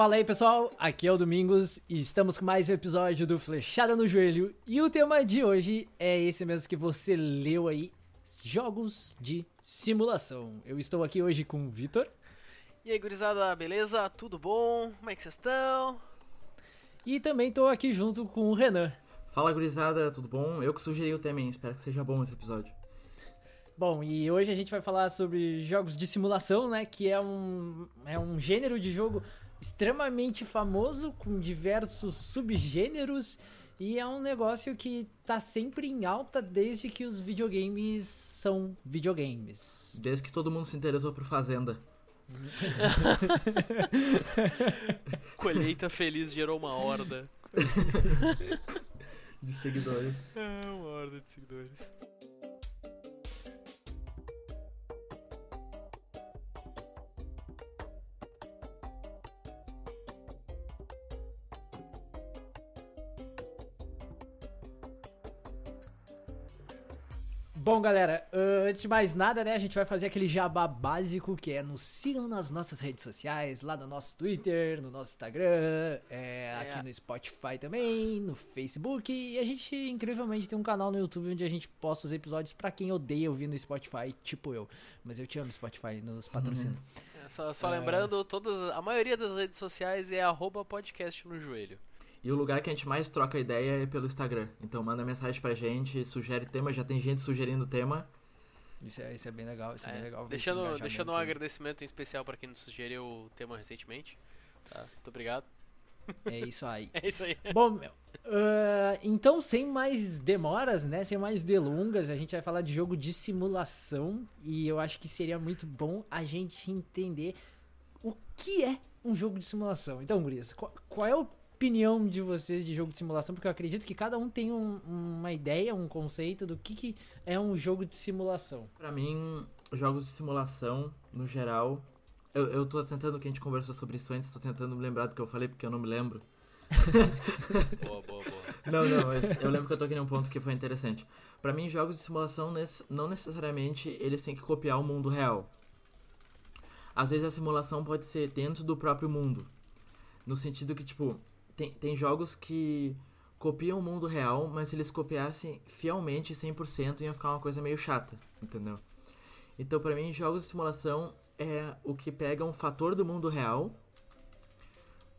Fala aí pessoal, aqui é o Domingos e estamos com mais um episódio do Flechada no Joelho. E o tema de hoje é esse mesmo que você leu aí: jogos de simulação. Eu estou aqui hoje com o Vitor. E aí, gurizada, beleza? Tudo bom? Como é que vocês estão? E também estou aqui junto com o Renan. Fala, gurizada, tudo bom? Eu que sugeri o tema, hein? Espero que seja bom esse episódio. Bom, e hoje a gente vai falar sobre jogos de simulação, né? Que é um, é um gênero de jogo extremamente famoso, com diversos subgêneros, e é um negócio que tá sempre em alta desde que os videogames são videogames. Desde que todo mundo se interessou por Fazenda. Colheita feliz gerou uma horda. de seguidores. É, uma horda de seguidores. Bom, galera, uh, antes de mais nada, né, a gente vai fazer aquele jabá básico que é nos sigam nas nossas redes sociais, lá no nosso Twitter, no nosso Instagram, é, é. aqui no Spotify também, no Facebook. E a gente, incrivelmente, tem um canal no YouTube onde a gente posta os episódios para quem odeia ouvir no Spotify, tipo eu. Mas eu te amo, Spotify, nos patrocina. Uhum. É, só, só é... lembrando, todas, a maioria das redes sociais é arroba podcast no joelho. E o lugar que a gente mais troca ideia é pelo Instagram. Então manda mensagem pra gente, sugere tema, já tem gente sugerindo tema. Isso é, isso é bem legal, isso é, é bem legal. Deixando, deixando um aí. agradecimento em especial para quem nos sugeriu o tema recentemente. Tá? Muito obrigado. É isso aí. é isso aí. Bom, uh, então sem mais demoras, né? Sem mais delongas, a gente vai falar de jogo de simulação. E eu acho que seria muito bom a gente entender o que é um jogo de simulação. Então, Gurias, qual, qual é o opinião de vocês de jogo de simulação, porque eu acredito que cada um tem um, uma ideia, um conceito do que, que é um jogo de simulação. Para mim, jogos de simulação, no geral. Eu, eu tô tentando, que a gente conversou sobre isso antes, tô tentando me lembrar do que eu falei, porque eu não me lembro. boa, boa, boa. Não, não, mas eu lembro que eu tô aqui num ponto que foi interessante. Para mim, jogos de simulação, não necessariamente eles têm que copiar o mundo real. Às vezes a simulação pode ser dentro do próprio mundo. No sentido que, tipo, tem, tem jogos que copiam o mundo real, mas se eles copiassem fielmente 100% ia ficar uma coisa meio chata, entendeu? Então, para mim, jogos de simulação é o que pega um fator do mundo real,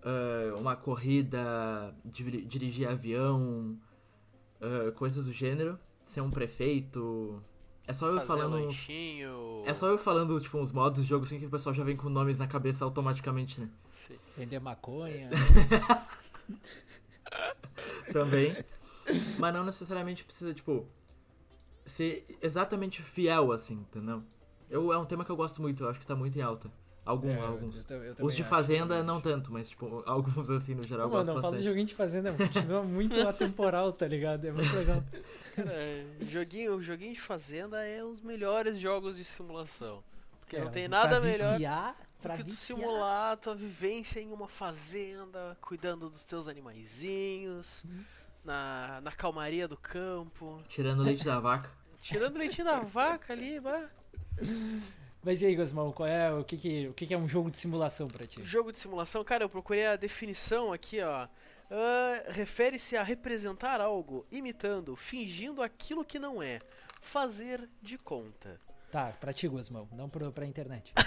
uh, uma corrida, dirigir avião, uh, coisas do gênero, ser um prefeito. É só eu Fazer falando. Lanchinho. É só eu falando, tipo, uns modos de jogo assim que o pessoal já vem com nomes na cabeça automaticamente, né? Vender maconha. Também. Mas não necessariamente precisa, tipo, ser exatamente fiel, assim, entendeu? Eu, é um tema que eu gosto muito, eu acho que tá muito em alta. Algum, é, alguns. Eu, eu Os de Fazenda, não tanto, mas, tipo, alguns, assim, no geral, não, eu gosto não, bastante. Não, fala de joguinho de Fazenda, continua muito atemporal, tá ligado? É muito legal. Cara, joguinho, joguinho de Fazenda é um dos melhores jogos de simulação. Porque é, não tem nada melhor. Viciar, Pra que tu simular a tua vivência em uma fazenda, cuidando dos teus animaizinhos, hum. na, na calmaria do campo. Tirando leite da vaca. Tirando leite da vaca ali, bah. Mas e aí, Gosmão, qual é, o, que, que, o que, que é um jogo de simulação para ti? Jogo de simulação, cara, eu procurei a definição aqui, ó. Uh, Refere-se a representar algo, imitando, fingindo aquilo que não é. Fazer de conta. Tá, pra ti, Guzmão, não pra, pra internet.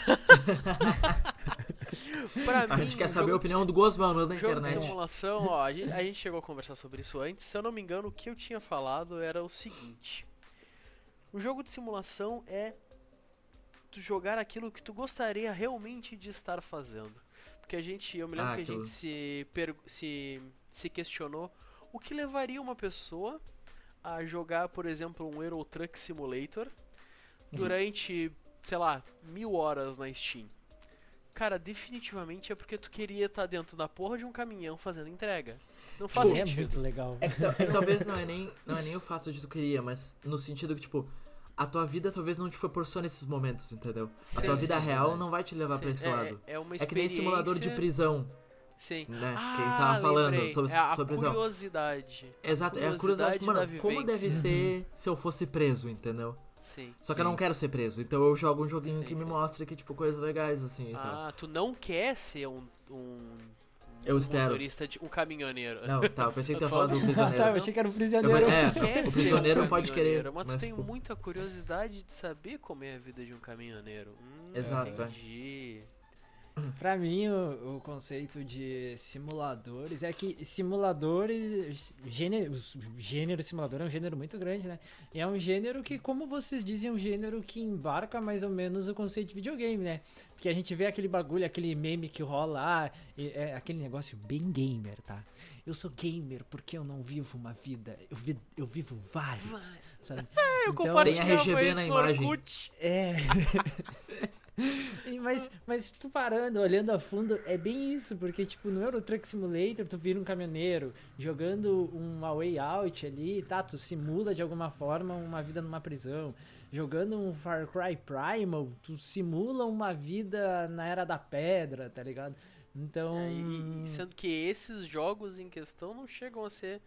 pra a mim, gente quer saber a opinião de... do Guzmão, não da jogo internet. De simulação, ó, a gente, a gente chegou a conversar sobre isso antes. Se eu não me engano, o que eu tinha falado era o seguinte: o jogo de simulação é tu jogar aquilo que tu gostaria realmente de estar fazendo. Porque a gente, eu me lembro ah, que a gente se, se, se questionou o que levaria uma pessoa a jogar, por exemplo, um Euro Truck Simulator durante, sei lá, mil horas na Steam. Cara, definitivamente é porque tu queria estar tá dentro da porra de um caminhão fazendo entrega. Não faz tipo, sentido. É muito legal. É, é, talvez não é, nem, não é nem o fato de tu queria, mas no sentido que, tipo, a tua vida talvez não te proporcione esses momentos, entendeu? Sim, a tua vida sim, real não vai te levar sim. pra esse é, lado. É, uma é que nem simulador de prisão. Sim. Né? Ah, que ele tava falando sobre, é a sobre curiosidade. Exato, é a curiosidade, mano, como deve ser se eu fosse preso, entendeu? Sim. Só que sim. eu não quero ser preso. Então eu jogo um joguinho sim, que me mostra que, tipo, coisas legais, assim. ah, tu não quer ser um, um Eu um espero. motorista de um caminhoneiro. Não, tá, eu pensei que tu ia Eu falar do prisioneiro. tá, eu achei que era o Eu- prisioneiro. é, Quer o prisioneiro um pode querer. Mas, Mas, tu tem tipo, muita curiosidade de saber como é a vida de um caminhoneiro. Hum, Exato, é. Pra mim, o, o conceito de simuladores é que simuladores. Gênero, o gênero simulador é um gênero muito grande, né? E é um gênero que, como vocês dizem, é um gênero que embarca mais ou menos o conceito de videogame, né? Porque a gente vê aquele bagulho, aquele meme que rola lá, e é aquele negócio bem gamer, tá? Eu sou gamer porque eu não vivo uma vida, eu, vi, eu vivo vários, sabe? Eu Então- Tem RGB na imagem. É. Mas, mas tu parando, olhando a fundo, é bem isso, porque tipo, no Euro Truck Simulator tu vira um caminhoneiro jogando uma way out ali, tá? Tu simula de alguma forma uma vida numa prisão. Jogando um Far Cry Primal, tu simula uma vida na Era da Pedra, tá ligado? Então. É, e- e sendo que esses jogos em questão não chegam a ser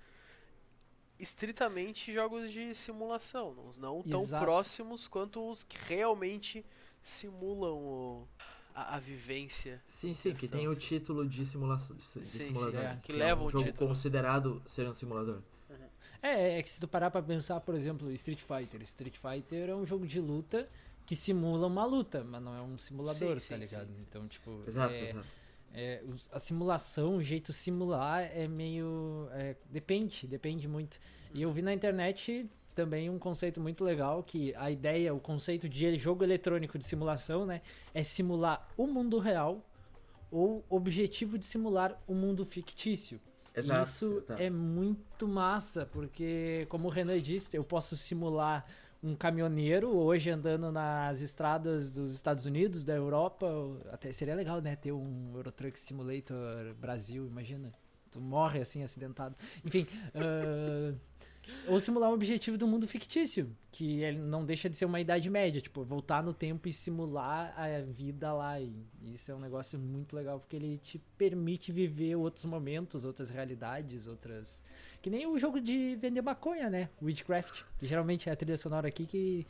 estritamente jogos de simulação, não, não tão próximos quanto os que realmente simulam o- a, a vivência. Sim, sim, que tem o título de, simulação, de Sim, sim, simulador. é, que é leva um o jogo título. considerado ser um simulador. É, é que se tu parar pra pensar, por exemplo, Street Fighter. Street Fighter é um jogo de luta que simula uma luta, mas não é um simulador, Sim, tá sim, ligado? sim. Então, tipo. Exato, é, exato. é, a simulação, o jeito simular é meio. é, depende, depende muito. E eu vi na internet também um conceito muito legal que a ideia, o conceito de jogo eletrônico de simulação, né, é simular o mundo real ou objetivo de simular o mundo fictício. Exato, Isso exato. é muito massa, porque, como o Renan disse, eu posso simular um caminhoneiro hoje andando nas estradas dos Estados Unidos, da Europa. Até seria legal, né? Ter um Eurotruck Simulator Brasil, imagina. Tu morre assim, acidentado. Enfim. ah, ou simular um objetivo do mundo fictício, que ele não deixa de ser uma idade média, tipo, voltar no tempo e simular a vida lá. E isso é um negócio muito legal, porque ele te permite viver outros momentos, outras realidades, outras. Que nem o jogo de vender maconha, né? Witchcraft, que geralmente é a trilha sonora aqui que.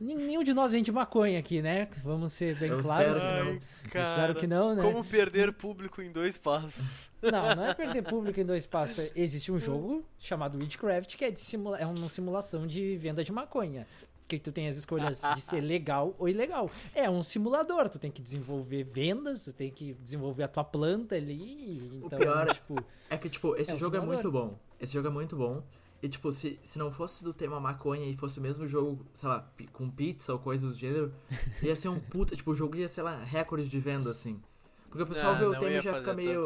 Nen- Nenhum de nós vende maconha aqui, né? Vamos ser bem Eu claros. espero que não. Eu Espero que não, né? Como perder público em dois passos. Não, não é perder público em dois passos. Existe um jogo chamado Witchcraft que é, de simula é uma simulação de venda de maconha. Que tu tem as escolhas de ser legal ou ilegal. É um simulador, tu tem que desenvolver vendas, tu tem que desenvolver a tua planta ali. Então, pior é- tipo, É que, tipo, esse É um jogo é muito bom. Esse jogo é muito bom. E, tipo, se, se não fosse do tema maconha e fosse o mesmo jogo, sei lá, com pizza ou coisas do gênero, ia ser um puta. Tipo, o jogo ia ser lá, recorde de venda, assim. Porque o pessoal Ah, vê o não tema e já fica meio. Ah,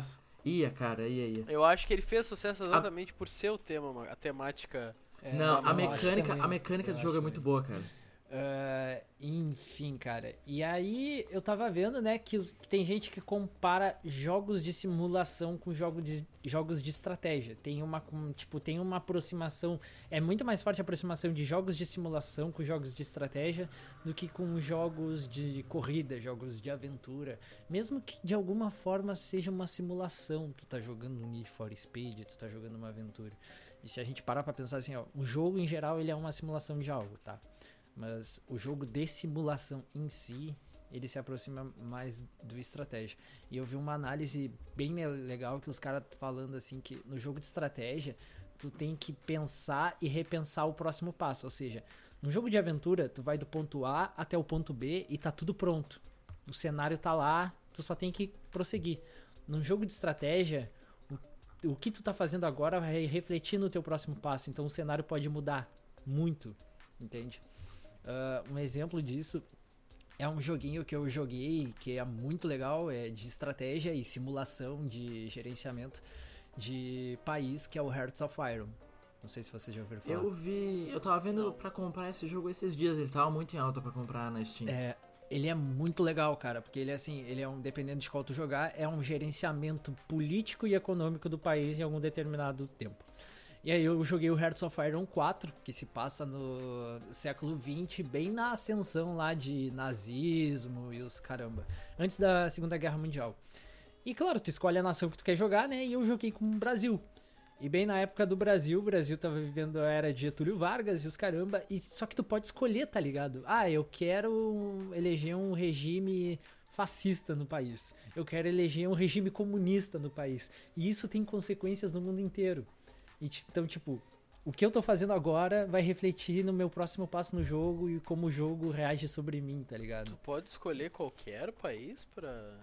sucesso. ia, cara, ia, ia. Eu acho que ele fez sucesso exatamente por ser o tema, ma- a temática. é, não, a mecânica, também, a mecânica do jogo é muito boa, cara. Ah, enfim, cara. E aí eu tava vendo, né, que, que tem gente que compara jogos de simulação com jogo de, jogos de estratégia. Tem uma, com- tipo, tem uma aproximação. É muito mais forte a aproximação de jogos de simulação com jogos de estratégia do que com jogos de corrida, jogos de aventura. Mesmo que de alguma forma seja uma simulação. Tu tá jogando um Need for Speed, tu tá jogando uma aventura. E se a gente parar pra pensar assim, ó, um jogo em geral ele é uma simulação de algo, tá? Mas o jogo de simulação em si, ele se aproxima mais do estratégia. E eu vi uma análise bem le- legal que os caras falando assim que no jogo de estratégia, tu tem que pensar e repensar o próximo passo, ou seja, no jogo de aventura, tu vai do ponto A até o ponto B e tá tudo pronto. O cenário tá lá, tu só tem que prosseguir. Num jogo de estratégia, o, o que tu tá fazendo agora vai refletir no teu próximo passo, então o cenário pode mudar muito, entende? Ah, um exemplo disso é um joguinho que eu joguei que é muito legal, é de estratégia e simulação de gerenciamento de país, que é o Hearts of Iron. Não sei se você já ouviu falar. Eu vi. Eu tava vendo pra comprar esse jogo esses dias, ele tava muito em alta pra comprar na Steam. É, ele é muito legal, cara, porque ele é assim, ele é um, dependendo de qual tu jogar, é um gerenciamento político e econômico do país em algum determinado tempo. E aí eu joguei o Hearts of Iron 4, que se passa no século 20, bem na ascensão lá de nazismo e os caramba, antes da Segunda Guerra Mundial. E claro, tu escolhe a nação que tu quer jogar, né? E eu joguei com o Brasil. E bem na época do Brasil, o Brasil tava vivendo a era de Getúlio Vargas e os caramba, e só que tu pode escolher, tá ligado? Ah, eu quero eleger um regime fascista no país. Eu quero eleger um regime comunista no país. E isso tem consequências no mundo inteiro. E, então, tipo, o que eu tô fazendo agora vai refletir no meu próximo passo no jogo e como o jogo reage sobre mim, tá ligado? Tu pode escolher qualquer país pra.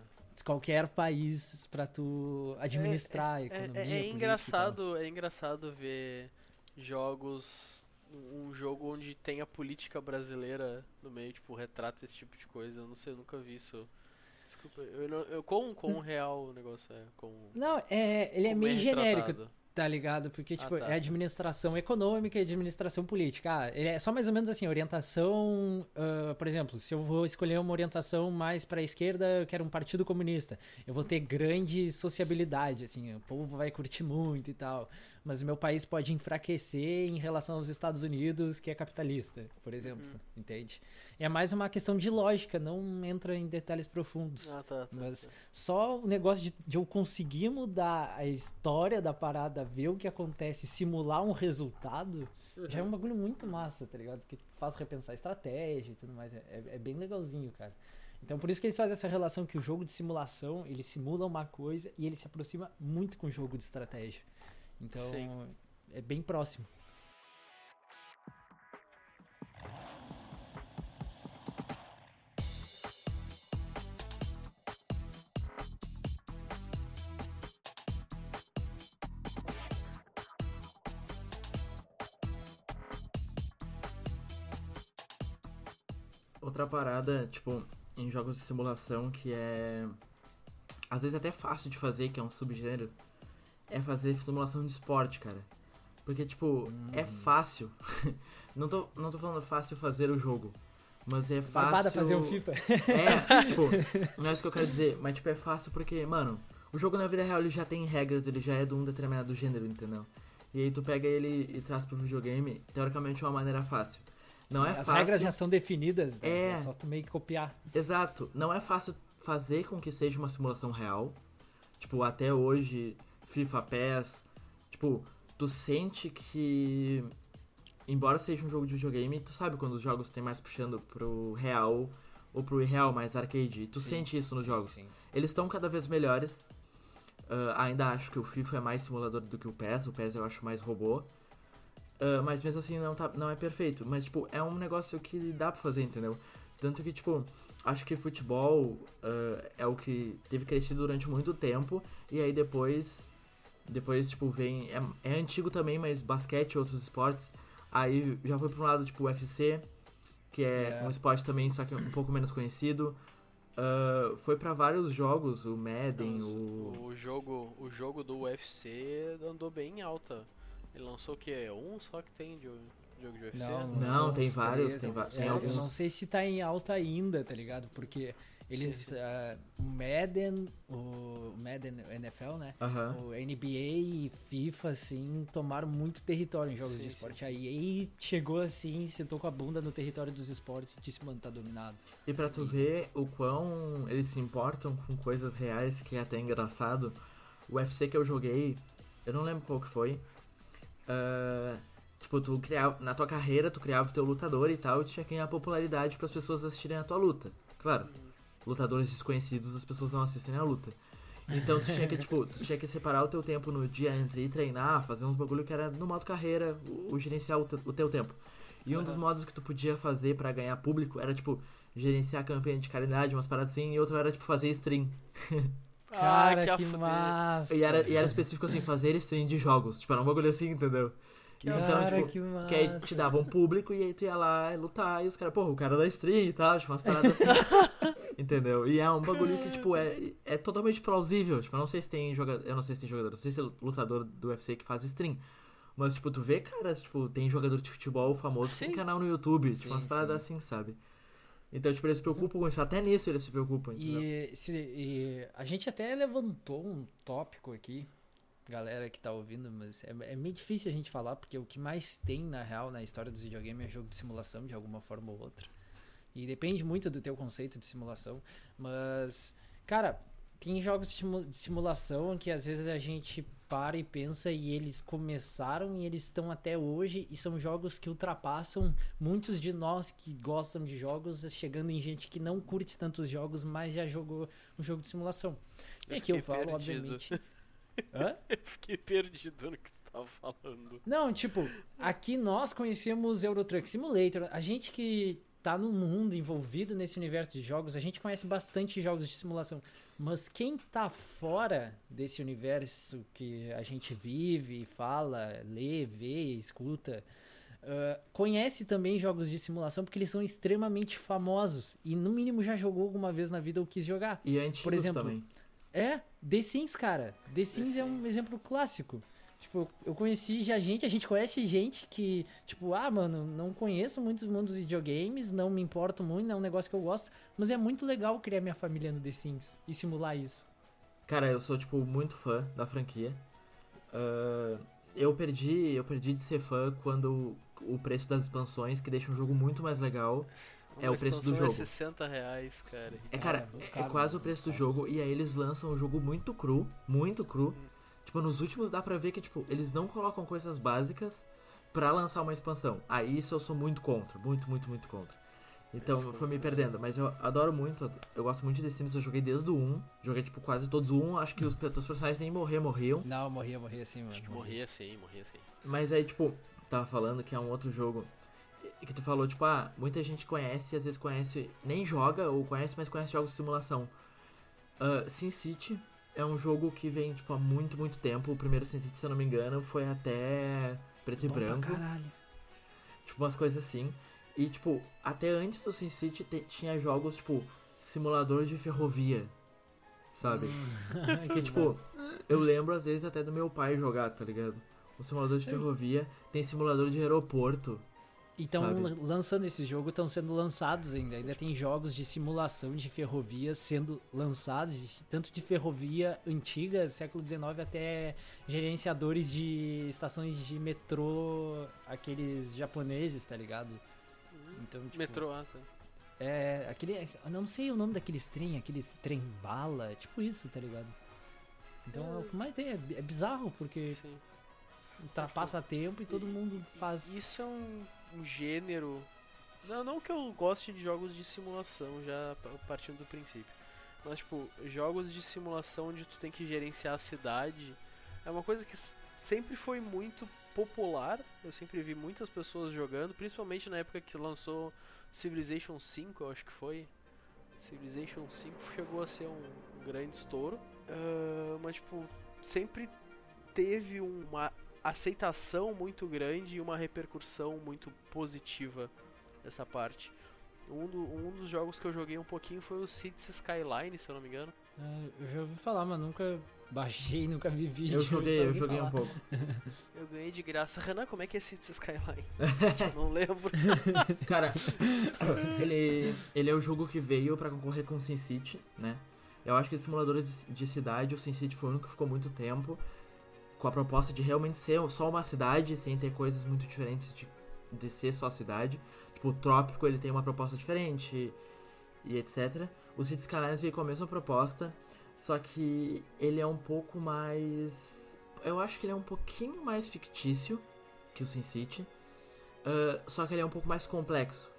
Qualquer país pra tu administrar a É, economia. é, é e engraçado, é engraçado ver jogos. Um jogo onde tem a política brasileira no meio, tipo, retrata esse tipo de coisa. Eu não sei, eu nunca vi isso. Desculpa, eu, não, eu quão, quão real o negócio é? Com. Não, é, ele é meio genérico, retratado. Tá ligado? Porque, tipo, tá. é administração econômica e administração política. Ah, é só mais ou menos assim, orientação. ah, por exemplo, se eu vou escolher uma orientação mais pra esquerda, eu quero um partido comunista. Eu vou ter grande sociabilidade, assim, o povo vai curtir muito e tal. Mas o meu país pode enfraquecer em relação aos Estados Unidos, que é capitalista, por exemplo, entende? É mais uma questão de lógica, não entra em detalhes profundos. Ah, tá. tá, Mas tá. só o negócio de, de eu conseguir mudar a história da parada, ver o que acontece, simular um resultado, já é um bagulho muito massa, tá ligado? Que faz repensar a estratégia e tudo mais. É, é- é bem legalzinho, cara. Então por isso que eles fazem essa relação que o jogo de simulação, ele simula uma coisa e ele se aproxima muito com o jogo de estratégia. Então Sim. é bem próximo. Outra parada, tipo, em jogos de simulação que é. Às vezes até fácil de fazer, que é um subgênero, é fazer simulação de esporte, cara. Porque, tipo, é fácil. não, tô, não tô falando fácil fazer o jogo. Mas é fácil. Barbada fazer um FIFA. É, tipo, não é isso que eu quero dizer, mas tipo, é fácil porque, mano, o jogo na vida real ele já tem regras, ele já é de um determinado gênero, entendeu? E aí tu pega ele e traz pro videogame, teoricamente é uma maneira fácil. Não Sim, é As fácil. regras já são definidas, né? É. é só tu meio que copiar. Exato, não é fácil fazer com que seja uma simulação real. Tipo, até hoje, FIFA PES, tipo, tu sente que embora seja um jogo de videogame, tu sabe quando os jogos tem mais puxando pro real ou pro irreal, mais arcade. Tu Sim, sente isso nos Sim, jogos. sim. Eles estão cada vez melhores. Ah, ainda acho que o FIFA é mais simulador do que o PES. O PES eu acho mais robô. Ah, mas mesmo assim não, tá, não é perfeito. Mas, tipo, é um negócio que dá pra fazer, entendeu? Tanto que, tipo, acho que futebol ah, é o que teve crescido durante muito tempo. E aí depois. Depois, tipo, vem. É, é antigo também, mas basquete e outros esportes. Aí já foi pra um lado, tipo, UFC, que é É. um esporte também, só que um pouco menos conhecido. Ah, foi pra vários jogos, o Madden, Não, o. o jogo, o jogo do UFC andou bem em alta. Ele lançou o que? Um só que tem de jogo de UFC? Não, Não, são tem vários, três, tem va- é, tem Eu alguns. não sei se tá em alta ainda, tá ligado? Porque eles. Sim, sim. o Madden, o Madden NFL, né? Aham. O NBA e FIFA, assim, tomaram muito território em jogos Sim, de esporte. Aí, chegou assim, sentou com a bunda no território dos esportes e disse, mano, tá dominado. E pra tu ver o quão eles se importam com coisas reais, que é até engraçado, o UFC que eu joguei, eu não lembro qual que foi. ah, tipo, tu criava. Na tua carreira, tu criava o teu lutador e tal, e tu tinha que ganhar popularidade para as pessoas assistirem a tua luta. Claro, lutadores desconhecidos, as pessoas não assistem a luta. Então tu tinha que, tipo, tu tinha que separar o teu tempo no dia entre ir treinar, fazer uns bagulho que era no modo carreira, o, o gerenciar o, te- o teu tempo. E um dos modos que tu podia fazer pra ganhar público era, tipo, gerenciar a campanha de caridade, umas paradas assim, e outro era, tipo, fazer stream. Cara, que fuder. massa! E era, e era específico, assim, fazer stream de jogos. Tipo, era um bagulho assim, entendeu? Então, Cara, tipo, que massa! que aí te dava um público e aí tu ia lá lutar e os caras, porra, o cara da stream e tal, tipo, umas paradas assim. entendeu? E é um bagulho que, tipo, é, é totalmente plausível. Tipo, eu não sei se tem jogador. Eu não sei se tem jogador, não sei se tem lutador do UFC que faz stream. Mas, tipo, tu vê, cara, tipo, tem jogador de futebol famoso que tem Sim. canal no YouTube, tipo, Sim, umas paradas sim. assim, sabe? Então, tipo, eles se preocupam com isso. Até nisso eles se preocupam, entendeu? E, se- e a gente até levantou um tópico aqui, galera que tá ouvindo, mas é, é meio difícil a gente falar, porque o que mais tem, na real, na história dos videogames é jogo de simulação, de alguma forma ou outra. E depende muito do teu conceito de simulação, mas, cara, tem jogos de simu- de simulação que às vezes a gente para e pensa e eles começaram e eles estão até hoje e são jogos que ultrapassam muitos de nós que gostam de jogos, chegando em gente que não curte tantos jogos, mas já jogou um jogo de simulação. E aqui eu fiquei falo, perdido. obviamente. Hã? Eu fiquei perdido no que tava falando. Não, tipo, aqui nós conhecemos Euro Truck Simulator. A gente que tá no mundo envolvido nesse universo de jogos, a gente conhece bastante jogos de simulação. Mas quem tá fora desse universo que a gente vive, fala, lê, vê, escuta, ah, conhece também jogos de simulação porque eles são extremamente famosos. E no mínimo já jogou alguma vez na vida ou quis jogar. E antigos Por exemplo, também. É, The Sims, cara. The Sims é um exemplo clássico. Tipo, eu conheci já gente, a gente conhece gente que, tipo, ah, mano, não conheço muitos mundos de videogames, não me importo muito, não é um negócio que eu gosto, mas é muito legal criar minha família no The Sims e simular isso. Cara, eu sou, tipo, muito fã da franquia. Ah, eu perdi, eu perdi de ser fã quando o preço das expansões, que deixa um jogo muito mais legal. É Uma o preço do expansão jogo. É 60 reais, cara. É, Cara, muito é- é caro, quase o muito preço do jogo. E aí eles lançam o jogo muito cru, muito cru. Tipo, nos últimos dá pra ver que, tipo, eles não colocam coisas básicas pra lançar uma expansão. Aí isso eu sou muito contra, muito, muito, muito contra. Então eu fui me perdendo, mas eu adoro muito, eu gosto muito de The Sims, eu joguei desde o 1, joguei tipo quase todos o 1, acho que os, os personagens nem morrer, morriam. Não, morria, morria assim, mano. Acho que morria sim, morria sim. Mas aí, tipo, tava falando que é um outro jogo que tu falou, tipo, ah, muita gente conhece, às vezes conhece, nem joga ou conhece, mas conhece jogos de simulação. Uh, SimCity é um jogo que vem, tipo, há muito, muito tempo. O primeiro SimCity, se eu não me engano, foi até preto e Bom pra branco. caralho. Tipo, umas coisas assim. E, tipo, até antes do SimCity tinha jogos, tipo, simulador de ferrovia. Sabe? Que, tipo, eu lembro às vezes até do meu pai jogar, tá ligado? Um simulador de ferrovia, tem simulador de aeroporto. Então, sabe? lançando esse jogo, estão sendo lançados ainda. Ainda tem jogos de simulação de ferrovias sendo lançados, tanto de ferrovia antiga, século XIX, até gerenciadores de estações de metrô, aqueles japoneses, tá ligado? Então, tipo, Metrô, ah, tá. É, aquele. Eu não sei o nome daqueles trem, aqueles trem bala, tipo isso, tá ligado? Então, é o que mais tem. É, é bizarro, porque Sim. ultrapassa tempo e todo mundo faz. Isso é um, um gênero. Não, não que eu goste de jogos de simulação, já pa- partindo do princípio. Mas, tipo, jogos de simulação onde tu tem que gerenciar a cidade é uma coisa que sempre foi muito popular. Eu sempre vi muitas pessoas jogando, principalmente na época que lançou Civilization 5, eu acho que foi. Civilization 5 chegou a ser um, grande estouro. Ah, mas, tipo, sempre teve uma aceitação muito grande e uma repercussão muito positiva dessa parte. Um, do- um dos jogos que eu joguei um pouquinho foi o Cities Skyline, se eu não me engano. É, eu já ouvi falar, mas nunca baixei, nunca vi vídeo. Eu joguei, eu joguei um falar. pouco. Eu ganhei de graça. Renan, como é que é Cities Skyline? Eu não lembro. Cara, ele, ele é o jogo que veio pra concorrer com o SimCity, né? Eu acho que os simuladores de- de cidade, o SimCity foi o único que ficou muito tempo com a proposta de realmente ser só uma cidade, sem ter coisas muito diferentes de, de ser só cidade. Tipo, o Trópico, ele tem uma proposta diferente e etc. O Cities Skylines veio com a mesma proposta, só que ele é um pouco mais... Eu acho que ele é um pouquinho mais fictício que o SimCity. Ah, só que ele é um pouco mais complexo,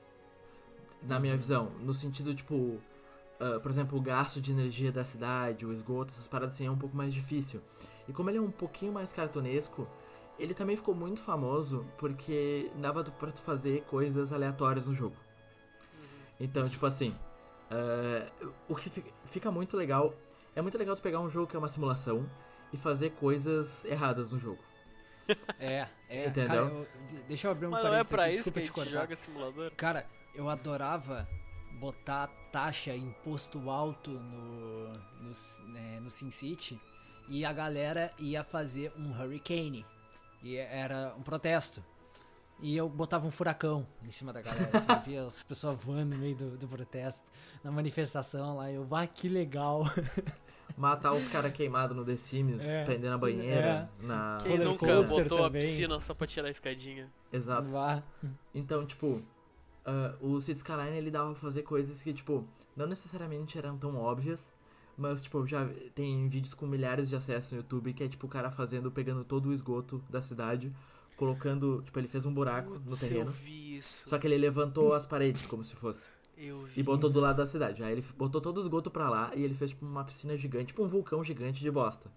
na minha visão. No sentido, tipo, ah, por exemplo, o gasto de energia da cidade, o esgoto, essas paradas assim, é um pouco mais difícil. E como ele é um pouquinho mais cartunesco, ele também ficou muito famoso porque dava pra tu fazer coisas aleatórias no jogo. Então, tipo assim, ah, o que fi- fica muito legal. É muito legal tu pegar um jogo que é uma simulação e fazer coisas erradas no jogo. É, é. Entendeu? Cara, eu- de- deixa eu abrir um Mas não é parênteses pra aqui, isso que desculpa a te cortar. joga simulador? Cara, eu adorava botar taxa, imposto alto no, no, né, no SimCity e a galera ia fazer um hurricane. E era um protesto. E eu botava um furacão em cima da galera. Assim, eu via as pessoas voando no meio do, do protesto, na manifestação lá. Eu, ah, que legal. Matar os caras queimados no The Sims, É. prender na banheira, na. Quem Roller nunca coaster botou a também. piscina só pra tirar a escadinha? Exato. Vá. Então, tipo, ah, o Cities Skyline ele dava pra fazer coisas que, tipo, não necessariamente eram tão óbvias, Mas, tipo, já tem vídeos com milhares de acessos no YouTube que é, tipo, o cara fazendo, pegando todo o esgoto da cidade, colocando. Tipo, ele fez um buraco no Putz, terreno. Eu vi isso. Só que ele levantou as paredes como se fosse. Eu vi. E botou do lado da cidade. Aí ele botou todo o esgoto pra lá e ele fez, tipo, uma piscina gigante, tipo um vulcão gigante de bosta.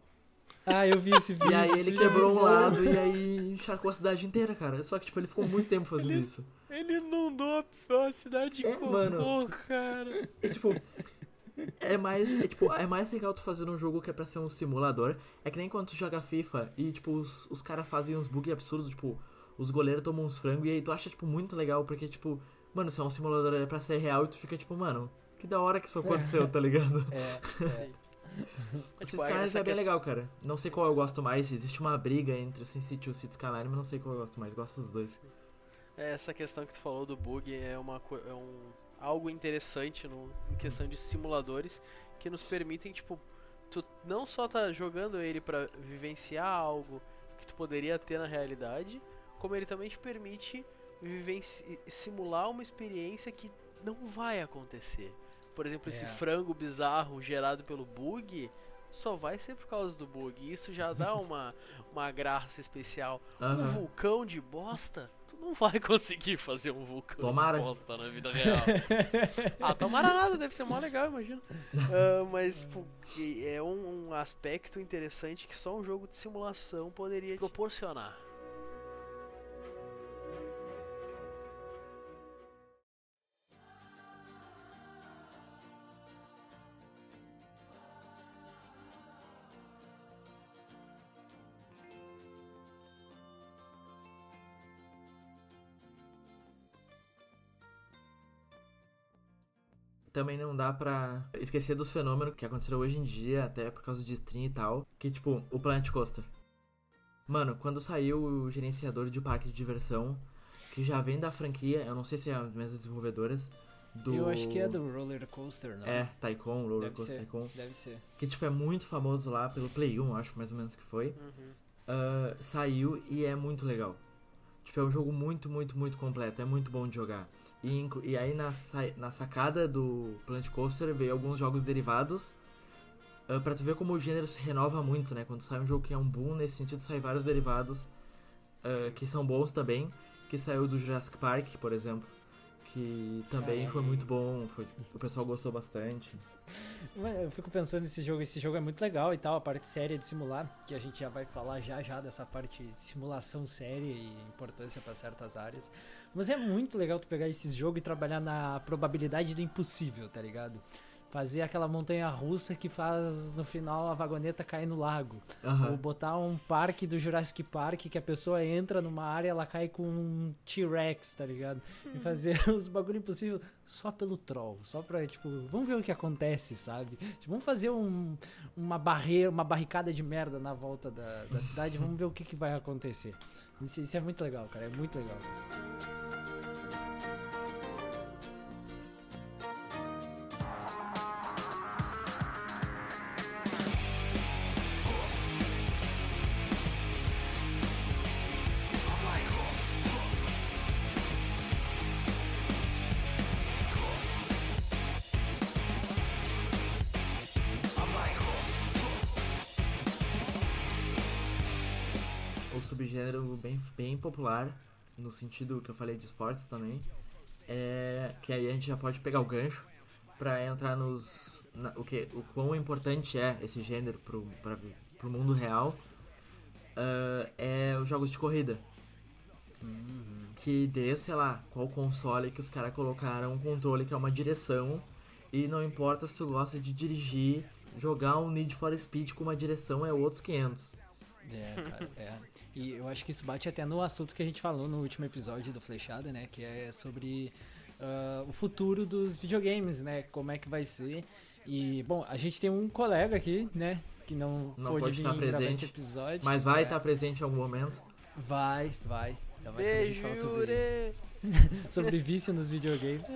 Ah, eu vi esse vídeo. E aí ele quebrou um lado e aí encharcou a cidade inteira, cara. Só que, tipo, ele ficou muito tempo fazendo isso. Ele inundou a- a cidade de É, cocô, mano. cara. E, tipo, é mais, é, tipo, é mais legal tu fazer um jogo que é pra ser um simulador. É que nem quando tu joga FIFA e, tipo, os, os caras fazem uns bugs absurdos, tipo, os goleiros tomam uns frangos e aí tu acha, tipo, muito legal, porque, tipo, mano, se é um simulador é pra ser real e tu fica, tipo, mano, que da hora que isso aconteceu, tá ligado? É, é. Esses Tipo, caras é bem questão- legal, cara. Não sei qual eu gosto mais, existe uma briga entre o SimCity e o City Skyline, mas não sei qual eu gosto mais, gosto dos dois. É, Essa questão que tu falou do bug é, uma, é um, algo interessante no, em questão de simuladores que nos permitem, tipo, tu não só tá jogando ele pra vivenciar algo que tu poderia ter na realidade, como ele também te permite simular uma experiência que não vai acontecer. Por exemplo, esse É. frango bizarro gerado pelo bug só vai ser por causa do bug. Isso já dá uma, uma graça especial. Um Aham. vulcão de bosta, não vai conseguir fazer um vulcão Tomara. bosta na vida real. ah, tomara nada, deve ser mó legal, imagina. Ah, mas, tipo, é um, um aspecto interessante que só um jogo de simulação poderia proporcionar. Também não dá pra esquecer dos fenômenos que aconteceram hoje em dia, até por causa de stream e tal. Que, tipo, o Planet Coaster. Mano, quando saiu o gerenciador de parque de diversão, que já vem da franquia, eu não sei se é as mesmas desenvolvedoras, do... Eu acho que é do Roller Coaster, não? É, Tycoon, Roller Deve Coaster ser. Tycoon. Deve ser. Que, tipo, é muito famoso lá pelo Play 1, acho mais ou menos que foi. Uhum. Ah, saiu e é muito legal. Tipo, é um jogo muito, muito, muito completo. É muito bom de jogar. E, e aí na, na sacada do Planet Coaster veio alguns jogos derivados. ah, pra tu ver como o gênero se renova muito, né? Quando sai um jogo que é um boom, nesse sentido, sai vários derivados ah, que são bons também. Que saiu do Jurassic Park, por exemplo. Que também foi muito bom. Foi, o pessoal gostou bastante. Eu fico pensando nesse jogo, esse jogo é muito legal e tal, a parte séria de simular, que a gente já vai falar já já dessa parte de simulação séria e importância para certas áreas. Mas é muito legal tu pegar esse jogo e trabalhar na probabilidade do impossível, tá ligado? Fazer aquela montanha russa que faz no final a vagoneta cair no lago. Aham. Ou botar um parque do Jurassic Park que a pessoa entra numa área ela cai com um T-Rex, tá ligado? E fazer os bagulho impossível só pelo troll, só pra, tipo, vamos ver o que acontece, sabe? Tipo, vamos fazer um, uma barreira, uma barricada de merda na volta da, da cidade, vamos ver o que, que vai acontecer. Isso, isso é muito legal, cara, é muito legal. Subgênero bem, bem popular, no sentido que eu falei de esportes também, é que aí a gente já pode pegar o gancho pra entrar nos. na- o, que, o quão importante é esse gênero pro, pra, pro mundo real. ah, é os jogos de corrida. Que dê, sei lá, qual console que os caras colocaram um controle que é uma direção. E não importa se tu gosta de dirigir, jogar um Need for Speed com uma direção é outros 500. É, cara, é. E eu acho que isso bate até no assunto que a gente falou no último episódio do Flechada, né? Que é sobre ah, o futuro dos videogames, né? Como é que vai ser. E, bom, a gente tem um colega aqui, né? Que não, Não pôde pode vir estar presente, esse episódio. Mas vai É, estar presente em algum momento. Vai, vai. Ainda mais quando a gente fala sobre, sobre vício nos videogames.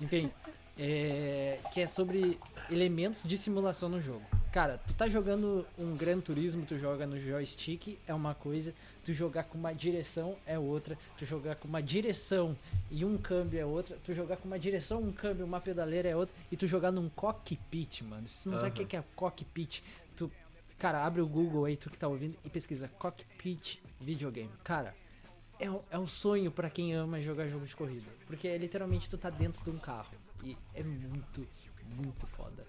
Enfim, é, que é sobre elementos de simulação no jogo. Cara, tu tá jogando um Gran Turismo, tu joga no joystick, é uma coisa, tu jogar com uma direção é outra, tu jogar com uma direção e um câmbio é outra, tu jogar com uma direção, um câmbio, uma pedaleira é outra, e tu jogar num cockpit, mano. Se tu não sabe o Aham. que é cockpit, tu. Cara, abre o Google aí, tu que tá ouvindo, e pesquisa cockpit videogame. Cara, é, um- é um sonho pra quem ama jogar jogo de corrida. Porque é, literalmente tu tá dentro de um carro. E é muito, muito foda.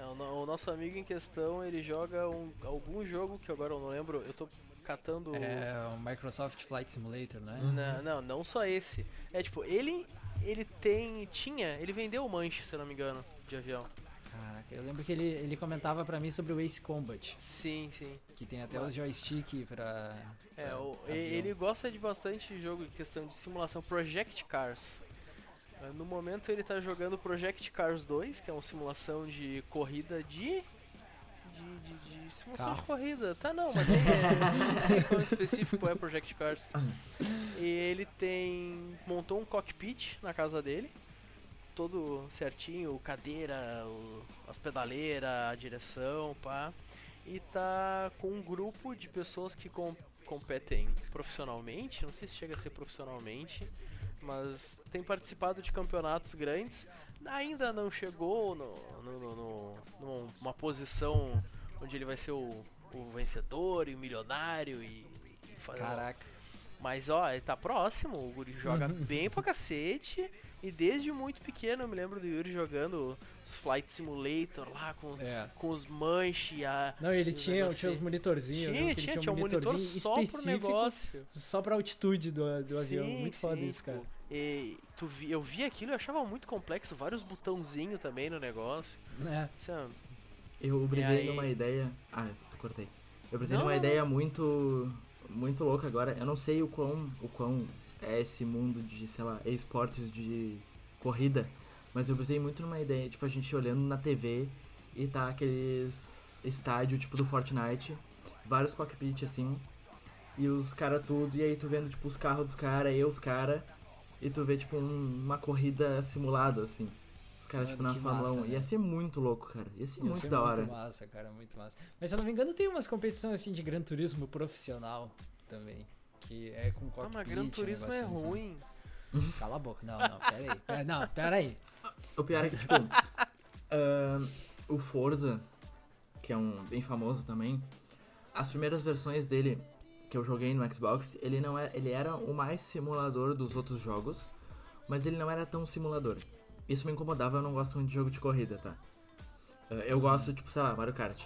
É, o, o nosso amigo em questão, ele joga um- algum jogo que agora eu não lembro, eu tô catando... É o Microsoft Flight Simulator, né? Na- não, não só esse. É tipo, ele ele tem, tinha, ele vendeu o Manche, se eu não me engano, de avião. Caraca, eu lembro que ele, ele comentava pra mim sobre o Ace Combat, Sim, sim. que tem até os joystick pra. É, pra o- ele gosta de bastante jogo de questão de simulação Project Cars. Eh, No momento ele tá jogando Project Cars 2, que é uma simulação de corrida de. De, de, de simulação de Carro. corrida. Tá não, mas é, tem qual específico é Project Cars. E ele tem. montou um cockpit na casa dele. Todo certinho, cadeira, o- as pedaleiras, a direção, pá. E tá com um grupo de pessoas que com- competem profissionalmente, não sei se chega a ser profissionalmente, mas tem participado de campeonatos grandes. Ainda não chegou no, no, no- no- numa posição onde ele vai ser o, o vencedor e o milionário e, e Caraca. mas ó, ele tá próximo, o Guri joga bem pra cacete. E desde muito pequeno eu me lembro do Yuri jogando os Flight Simulator lá com, É. com os manche, a. Não, ele tinha, tinha os monitorzinhos. Tinha, ele tinha, tinha um monitor monitorzinho só pro específico negócio. Só pra altitude do, do avião. Sim, Muito foda sim, isso, cara. E tu vi, eu vi aquilo e achava muito complexo, vários botãozinhos também no negócio. É. Isso é- Eu brisei aí- numa ideia. Ah, eu cortei. Eu brisei Não, numa não, ideia muito. muito louca agora. Eu não sei o quão, o quão é esse mundo de, sei lá, esportes de corrida. Mas eu brisei muito numa ideia, tipo, a gente olhando na TV e tá aqueles estádio tipo do Fortnite, vários cockpits assim, e os cara tudo, e aí tu vendo tipo os carros dos cara e os cara, e tu vê tipo um- uma corrida simulada assim. Os caras tipo na Fórmula massa, 1. né? Ia ser muito louco, cara. Ia ser Ia muito ser da hora. Muito massa, cara, muito massa. Mas se eu não me engano, tem umas competições assim de Gran Turismo profissional também. Que é com Ah, mas Gran um Turismo é assim. ruim. Cala a boca. Não, não, pera aí. Pera, não, pera aí. O pior é que, tipo, ahn, o Forza, que é um bem famoso também, as primeiras versões dele que eu joguei no Xbox, ele não é, ele era o mais simulador dos outros jogos, mas ele não era tão simulador. Isso me incomodava, eu não gosto muito de jogo de corrida, tá? Eu gosto, tipo, sei lá, Mario Kart.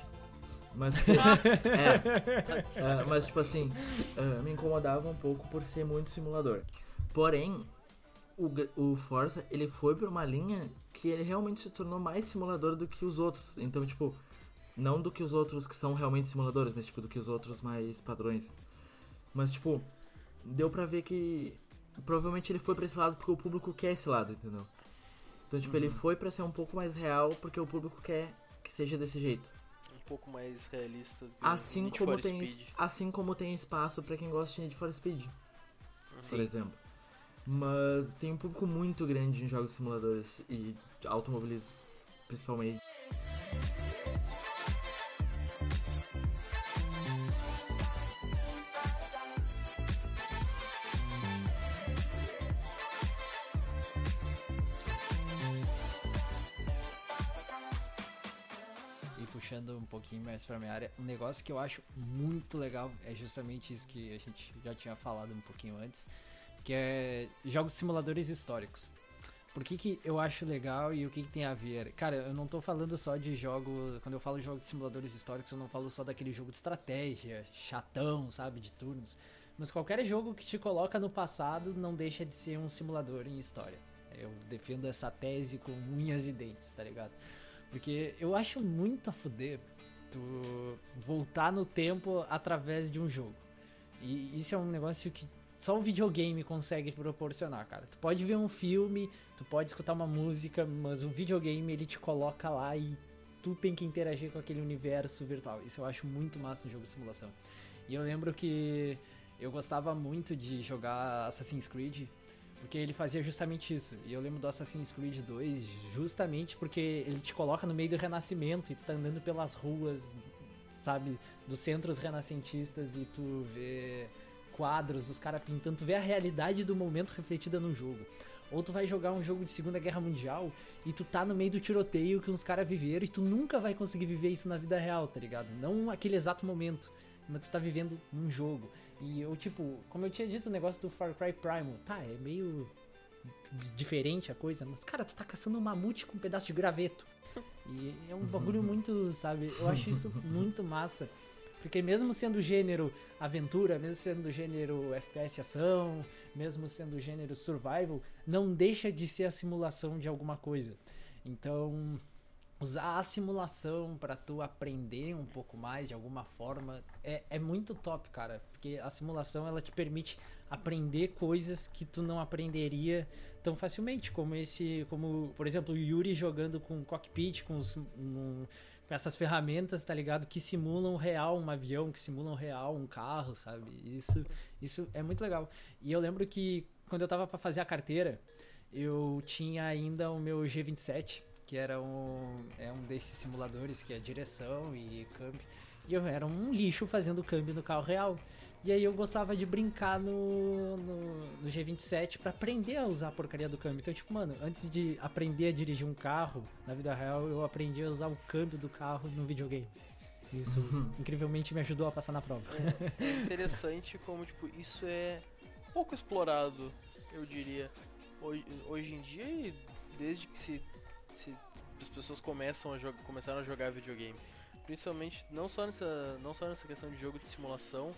Mas, tipo, é, ah, mas, tipo assim, ah, me incomodava um pouco por ser muito simulador. Porém, o, o Forza, ele foi pra uma linha que ele realmente se tornou mais simulador do que os outros. Então, tipo, não do que os outros que são realmente simuladores, mas, tipo, do que os outros mais padrões. Mas, tipo, deu pra ver que provavelmente ele foi pra esse lado porque o público quer esse lado, entendeu? Então, tipo, ele foi pra ser um pouco mais real porque o público quer que seja desse jeito. Um pouco mais realista. do que Assim Need como, for tem, Speed. assim como tem espaço pra quem gosta de Need for Speed, por Sim. exemplo. Mas tem um público muito grande em jogos simuladores e automobilismo, principalmente. Mais pra minha área, um negócio que eu acho muito legal é justamente isso que a gente já tinha falado um pouquinho antes, que é jogos simuladores históricos. Por que, que eu acho legal e o que, que tem a ver? Cara, eu não tô falando só de jogo. Quando eu falo de jogos de simuladores históricos, eu não falo só daquele jogo de estratégia, chatão, sabe, de turnos. Mas qualquer jogo que te coloca no passado não deixa de ser um simulador em história. Eu defendo essa tese com unhas e dentes, tá ligado? Porque eu acho muito a fuder tu voltar no tempo através de um jogo. E isso é um negócio que só o videogame consegue proporcionar, cara. Tu pode ver um filme, tu pode escutar uma música, mas o videogame ele te coloca lá e tu tem que interagir com aquele universo virtual. Isso eu acho muito massa no jogo de simulação. E eu lembro que eu gostava muito de jogar Assassin's Creed, Porque ele fazia justamente isso. E eu lembro do Assassin's Creed 2 justamente porque ele te coloca no meio do renascimento e tu tá andando pelas ruas, sabe, dos centros renascentistas e tu vê quadros dos caras pintando, tu vê a realidade do momento refletida no jogo. Ou tu vai jogar um jogo de Segunda Guerra Mundial e tu tá no meio do tiroteio que uns caras viveram e tu nunca vai conseguir viver isso na vida real, tá ligado? Não aquele exato momento, mas tu tá vivendo num jogo. E eu, tipo, como eu tinha dito o negócio do Far Cry Primal, tá, é meio diferente a coisa, mas cara, tu tá caçando um mamute com um pedaço de graveto. E é um bagulho muito, sabe? Eu acho isso muito massa. Porque mesmo sendo gênero aventura, mesmo sendo gênero FPS ação, mesmo sendo gênero survival, não deixa de ser a simulação de alguma coisa. Então, usar a simulação para tu aprender um pouco mais de alguma forma é, é muito top, cara. Porque a simulação ela te permite aprender coisas que tu não aprenderia tão facilmente, como esse, como por exemplo o Yuri jogando com cockpit, com, os, um, com essas ferramentas, tá ligado? Que simulam real um avião, que simulam real um carro, sabe? Isso, isso é muito legal. E eu lembro que quando eu tava para fazer a carteira, eu tinha ainda o meu G27 que era um, é um desses simuladores que é direção e câmbio. E eu era um lixo fazendo câmbio no carro real. E aí eu gostava de brincar no, no, no G27 para aprender a usar a porcaria do câmbio. Então, tipo, mano, antes de aprender a dirigir um carro na vida real, eu aprendi a usar o câmbio do carro no videogame. Isso uhum. incrivelmente me ajudou a passar na prova. É, é interessante como, tipo, isso é pouco explorado, eu diria. Hoje, hoje em dia e desde que se se as pessoas começam a jogar, começaram a jogar videogame. Principalmente não só nessa, não só nessa questão de jogo de simulação,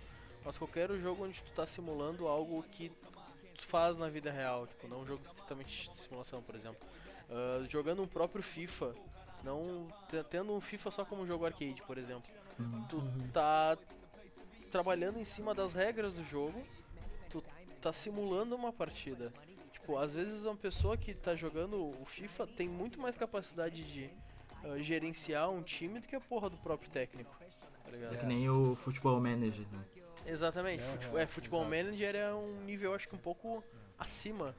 mas qualquer jogo onde tu tá simulando algo que tu faz na vida real, tipo, não um jogo estritamente de simulação, por exemplo. Uh, jogando um próprio FIFA, não tendo um FIFA só como um jogo arcade, por exemplo. Uhum. Tu tá trabalhando em cima das regras do jogo, tu tá simulando uma partida. Tipo, às vezes uma pessoa que tá jogando o FIFA tem muito mais capacidade de uh, gerenciar um time do que a porra do próprio técnico. Tá é que nem o Futebol Manager, né? Exatamente. É, Fute é, Futebol Manager é um nível, acho que um pouco acima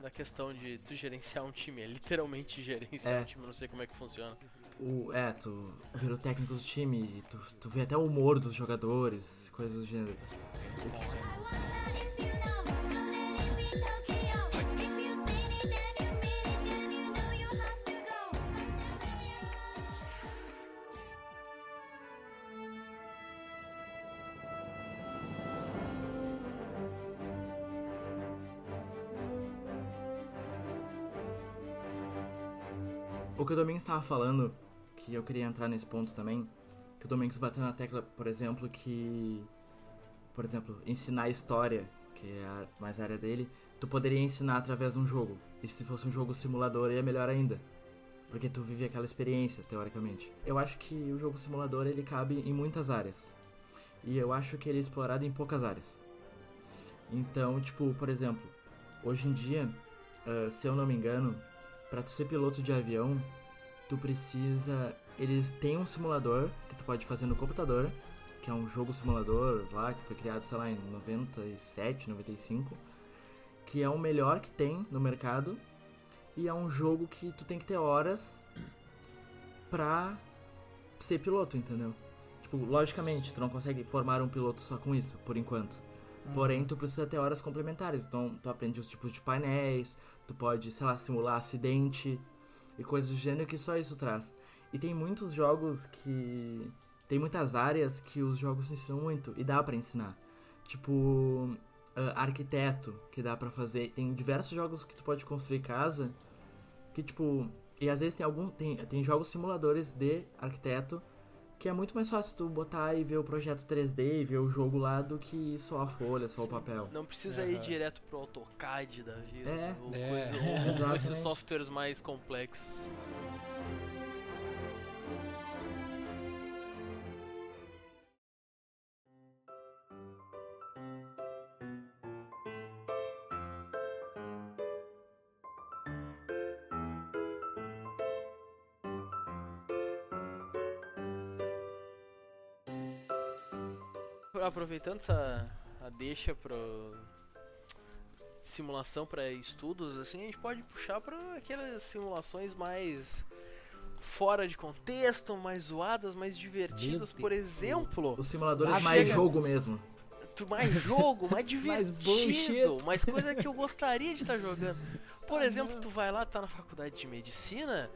da questão de tu gerenciar um time. É literalmente gerenciar é. um time, não sei como é que funciona. O, é, tu vira o técnico do time, tu, tu vê até o humor dos jogadores, coisas do gênero. O que o Domingos estava falando, que eu queria entrar nesse ponto também, que o Domingos bateu na tecla, por exemplo, que. Por exemplo, ensinar história, que é a, mais a área dele, tu poderia ensinar através de um jogo. E se fosse um jogo simulador, é melhor ainda. Porque tu vive aquela experiência, teoricamente. Eu acho que o jogo simulador ele cabe em muitas áreas. E eu acho que ele é explorado em poucas áreas. Então, tipo, por exemplo, hoje em dia, uh, se eu não me engano, para tu ser piloto de avião, tu precisa. Eles têm um simulador que tu pode fazer no computador, que é um jogo simulador lá, que foi criado, sei lá, em 97, 95, que é o melhor que tem no mercado. E é um jogo que tu tem que ter horas pra ser piloto, entendeu? Tipo, logicamente, tu não consegue formar um piloto só com isso, por enquanto. Uhum. Porém, tu precisa ter horas complementares. Então, tu aprende os tipos de painéis, tu pode, sei lá, simular acidente e coisas do gênero que só isso traz. E tem muitos jogos que. Tem muitas áreas que os jogos ensinam muito e dá para ensinar. Tipo, uh, arquiteto, que dá para fazer. Tem diversos jogos que tu pode construir casa que, tipo. E às vezes tem algum. Tem, tem jogos simuladores de arquiteto que é muito mais fácil tu botar e ver o projeto 3D e ver o jogo lá do que só a folha, só Sim. o papel. Não precisa uhum. ir direto pro AutoCAD da vida. É, ou, é. Coisa, ou esses softwares mais complexos. Aproveitando essa a deixa pro simulação para estudos, assim, a gente pode puxar para aquelas simulações mais fora de contexto, mais zoadas, mais divertidas, por exemplo. Os simuladores Ah, mais chega. jogo mesmo. mais jogo, mais Mais divertido, bullshit. mais coisa que eu gostaria de estar jogando. Por exemplo, tu vai lá, tá na faculdade de medicina,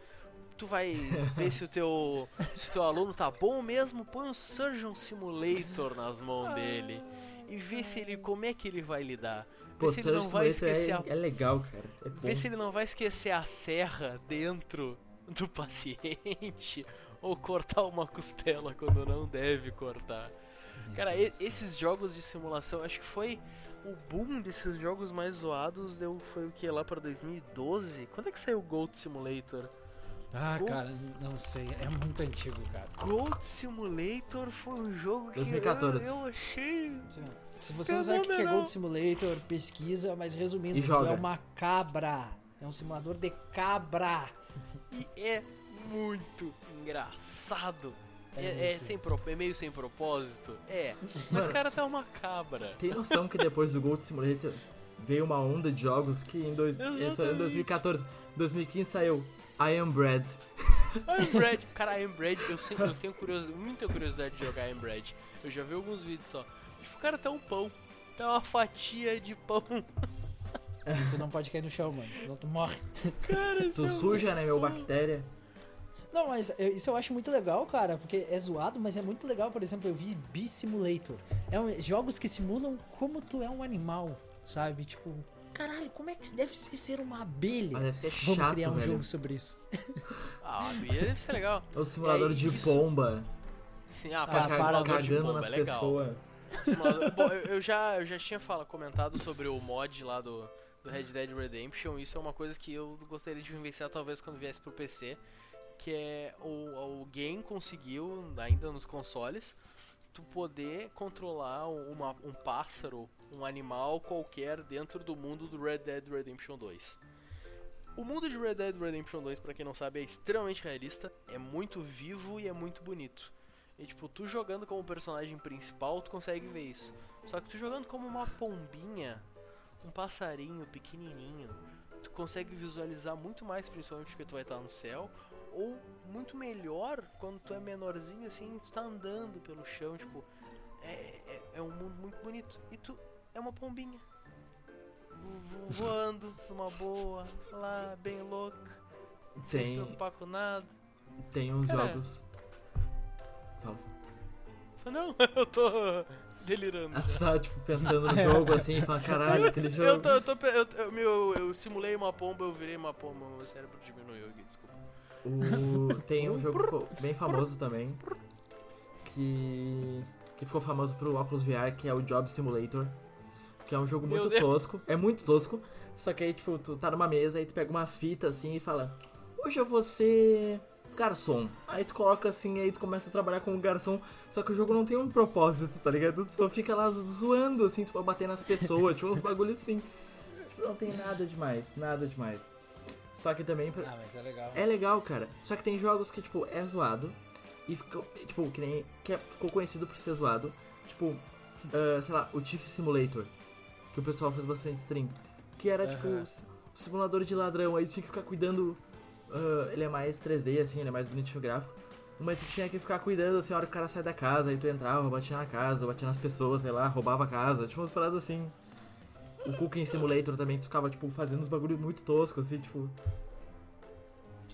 tu vai ver se o teu se o teu aluno tá bom mesmo, põe um Surgeon Simulator nas mãos dele e vê se ele como é que ele vai lidar. Vê Pô, se ele não vai Simulator esquecer a é, é legal, cara. É bom. Vê se ele não vai esquecer a serra dentro do paciente ou cortar uma costela quando não deve cortar. Cara, e- esses jogos de simulação, acho que foi o boom desses jogos mais zoados deu foi o que lá para 2012? Quando é que saiu o Goat Simulator? Ah, cara, não sei. É muito antigo, cara. Goat Simulator foi um jogo que 2014. Eu, eu achei Se você não sabe o que é. Gold Simulator, pesquisa, mas resumindo, joga. é uma cabra. É um simulador de cabra. e é muito engraçado. É É, é sem pro- é meio sem propósito? É. Mas o cara tá uma cabra. Tem noção que depois do Gold Simulator veio uma onda de jogos que em, dois, em 2014, 2015 saiu I Am Bread. I am Bread. Cara, I am Bread, eu, sempre, eu tenho curiosidade, muita curiosidade de jogar I am Bread. Eu já vi alguns vídeos só. Tipo, o cara tá um pão. Tá uma fatia de pão. Tu não pode cair no chão, mano, senão tu morre. Cara, Tu é suja, né, meu bactéria? Não, mas eu- isso eu acho muito legal, cara, porque é zoado, mas é muito legal. Por exemplo, eu vi Bee Simulator. É um- jogos que simulam como tu é um animal, sabe? Tipo, caralho, como é que deve ser ser uma abelha? Mas deve ser Vamos chato, criar um velho. jogo sobre isso. Ah, deve ser legal. O simulador É, de isso- pomba. Sim, ah, Ah, simulador de cagando bomba, nas é legal. pessoas. Simulador- Bom, eu, eu já, eu já tinha fala, comentado sobre o mod lá do, do Red Dead Redemption. Isso é uma coisa que eu gostaria de vivenciar talvez quando viesse pro PC. Que é o, alguém conseguiu, ainda nos consoles, tu poder controlar uma- um pássaro, um animal qualquer dentro do mundo do Red Dead Redemption 2. O mundo de Red Dead Redemption 2, pra quem não sabe, é extremamente realista, é muito vivo e é muito bonito. E tipo, tu jogando como personagem principal, tu consegue ver isso. Só que tu jogando como uma pombinha, um passarinho pequenininho, tu consegue visualizar muito mais, principalmente porque tu vai estar no céu, ou muito melhor quando tu é menorzinho assim, tu tá andando pelo chão, tipo, é, é, é um mundo muito bonito. E tu é uma pombinha. vo- vo- Voando numa boa, lá, bem louca, sem se Tem, preocupar com nada. tem uns Cara, jogos. Fala, fala. Não, eu tô delirando. Ah, tu tá, tipo, pensando no jogo assim e fala, caralho, aquele jogo. Eu, tô, eu, tô, eu, eu, meu, eu simulei uma pomba, eu virei uma pomba, meu cérebro diminuiu aqui, desculpa. O- tem um jogo bem famoso também. Que. Que ficou famoso pro óculos VR, que é o Job Simulator. Que é um jogo Meu muito Deus. tosco. É muito tosco. Só que aí, tipo, tu tá numa mesa, aí tu pega umas fitas assim e fala: Hoje eu vou ser garçom. Aí tu coloca assim, aí tu começa a trabalhar como garçom. Só que o jogo não tem um propósito, tá ligado? Tu só fica lá zoando, assim, vai bater nas pessoas, tipo, uns bagulho assim. Tipo, não tem nada demais, nada demais. Só que também. Ah, mas é legal. é legal, cara. Só que tem jogos que, tipo, é zoado. E ficou, tipo, que nem. Que é- ficou conhecido por ser zoado. Tipo, ah, sei lá, o Thief Simulator. Que o pessoal fez bastante stream. Que era, tipo, Aham. o s- o simulador de ladrão. Aí tu tinha que ficar cuidando. ah, ele é mais 3D, assim, ele é mais bonitinho gráfico. Mas tu tinha que ficar cuidando, assim, a hora que o cara sai da casa. Aí tu entrava, batia na casa, batia nas pessoas, sei lá, roubava a casa. Tipo, umas paradas assim. O Cooking Simulator também, que tu ficava, tipo, fazendo uns bagulho muito tosco, assim, tipo.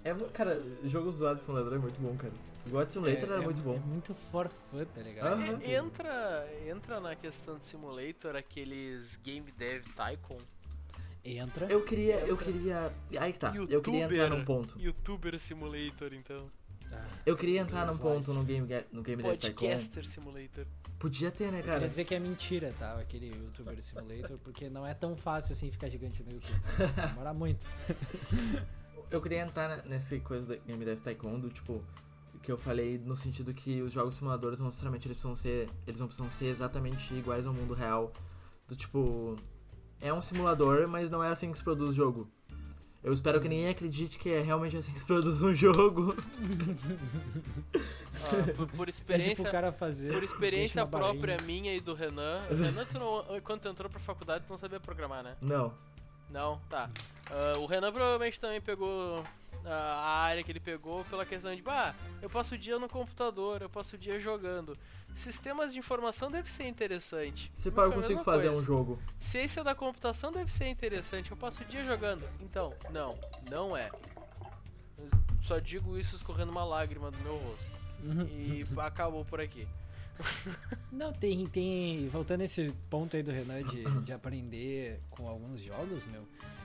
É, cara, jogos zoados de simulador é muito bom, cara. God Simulator era muito É bom. muito for fun, tá ligado? Aham. É, entra, entra na questão de simulator aqueles Game Dev Tycoon. Entra. Eu queria, eu queria. Aí que tá, eu queria entrar num ponto. Youtuber Simulator, então. Tá. Eu queria entrar num ponto no Game, Ga- no game Dev Tycoon. Podcaster Simulator. Podia ter, né, Quer cara? dizer que é mentira, tá? Aquele youtuber simulator, porque não é tão fácil assim ficar gigante no YouTube. Demora muito. Eu queria entrar nessa coisa do Game Dev Tycoon, do tipo. Que eu falei no sentido que os jogos simuladores não necessariamente eles precisam ser. Eles não precisam ser exatamente iguais ao mundo real. Do tipo. É um simulador, mas não é assim que se produz o jogo. Eu espero que ninguém acredite que é realmente assim que se produz um jogo. Ah, por, por experiência, pro cara fazer. por experiência própria minha e do Renan. Renan, tu não, quando tu entrou pra faculdade, tu não sabia programar, né? Não. Não, tá. Ah, o Renan provavelmente também pegou a área que ele pegou pela questão de, bah, eu passo o dia no computador, eu passo o dia jogando. Sistemas de informação deve ser interessante. Se pá, eu a consigo fazer coisa. um jogo. Ciência da computação deve ser interessante, eu passo o dia jogando. Então, não, não é. Eu só digo isso escorrendo uma lágrima do meu rosto. Uhum. E acabou por aqui. Não, tem, tem. Voltando nesse ponto aí do Renan de, de aprender com alguns jogos, meu.